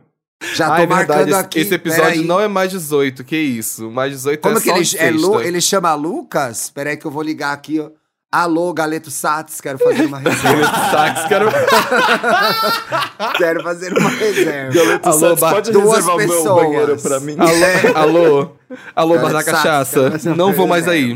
Já tô é marcando esse, aqui. esse episódio peraí. não é mais 18, que isso? Mais 18 Como é que só ele, é Lu, ele chama Lucas? Peraí que eu vou ligar aqui, ó. Alô, Galeto Sats, quero fazer uma <laughs> reserva. Táxi, quero... <laughs> quero fazer uma reserva. Galeto Alô, Bar- pode duas reservar o meu pessoas. banheiro pra mim? Alô, alô, alô, bar da Galeto Sats, cachaça. Não vou mais aí.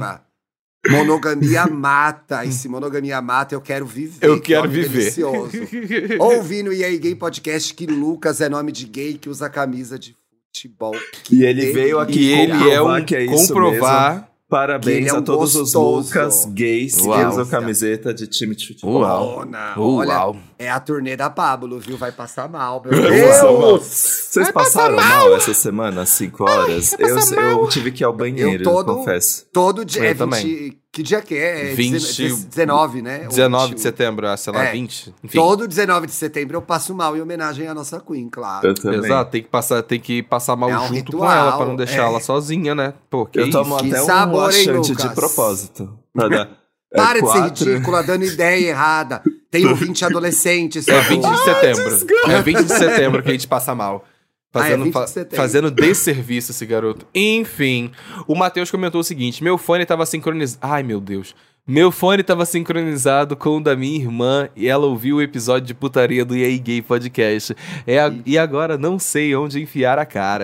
Monogamia mata. E se monogamia mata, eu quero viver. Eu que quero nome viver. Delicioso. <laughs> Ouvi no EA Gay Podcast que Lucas é nome de gay que usa camisa de futebol. E ele veio aqui Que ele é comprovar um que é isso mesmo. comprovar. Parabéns que ele é a um todos gostoso. os Lucas gays que Uau. usam camiseta de time de futebol. Uau. Uau. Olha, é a turnê da Pablo, viu? Vai passar mal, meu mal. Deus! Vocês passaram mal. essa semana, às 5 horas? eu, eu tive que ir ao banheiro, Eu todo- confesso. Todo dia. Eu É também. 20, que dia que é? É 20 19, 19, né? Ou 19 de 21. setembro, ah, sei lá, É. 20. Enfim. Todo 19 de setembro eu passo mal em homenagem à nossa Queen, claro. Eu também. Exato, tem que passar, tem que passar mal É um junto com ritual, ela pra não deixar é. ela sozinha, né? Pô, que Eu isso? tomo Que até um sabor, hein, laxante de propósito. <laughs> É, Para de ser quatro. ridícula, dando ideia errada. Tem <laughs> ouvinte adolescente, É sabe? 20 de setembro. É 20 de setembro que a gente passa mal. Ah, é Fazendo, 20 de fazendo desserviço esse garoto. Enfim, o Matheus comentou o seguinte: meu fone tava sincronizado. Ai, meu Deus. Meu fone tava sincronizado com o da minha irmã e ela ouviu o episódio de putaria do EA Gay Podcast. É a- E agora não sei onde enfiar a cara.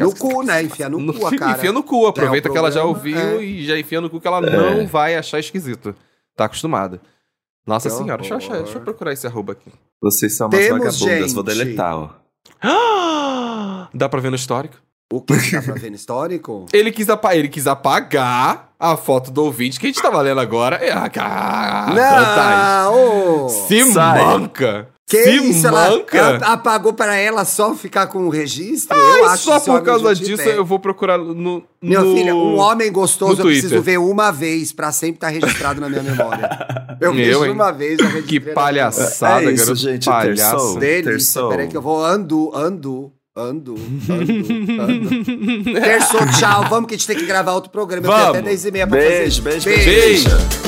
No cu, né? Enfia no No- cu a <laughs> cara. Enfia no cu, aproveita é o que ela já ouviu é. e já enfia no cu que ela não vai achar esquisito. Tá acostumada. Nossa Que senhora, deixa eu, achar, deixa eu procurar esse arroba aqui. Vocês são umas Temos, vagabundas, vou deletar, ó. <gasps> Dá pra ver no histórico? O que dá pra <laughs> ver no histórico? Ele quis, apa ele quis apagar a foto do ouvinte que a gente tá valendo agora. É, ah, ah, vantagem. Não! ô! Se Sai. manca! Que Se isso? Ela, manca! ela apagou pra ela só ficar com o registro? Ai, eu acho só por causa disso eu vou procurar no. Meu no... filho, um homem gostoso eu preciso ver uma vez pra sempre estar registrado na minha memória. <laughs> Eu Eu, vejo uma vez, eu Que minha palhaçada, É isso, garoto. gente, palhaço. Delícia, peraí que eu vou ando, ando, ando, ando, ando. <laughs> Terçou, tchau. Vamos que a gente tem que gravar outro programa. Eu tenho Vamos. até 10 e meia pra Beijo, fazer. beijo, beijo. Beijo.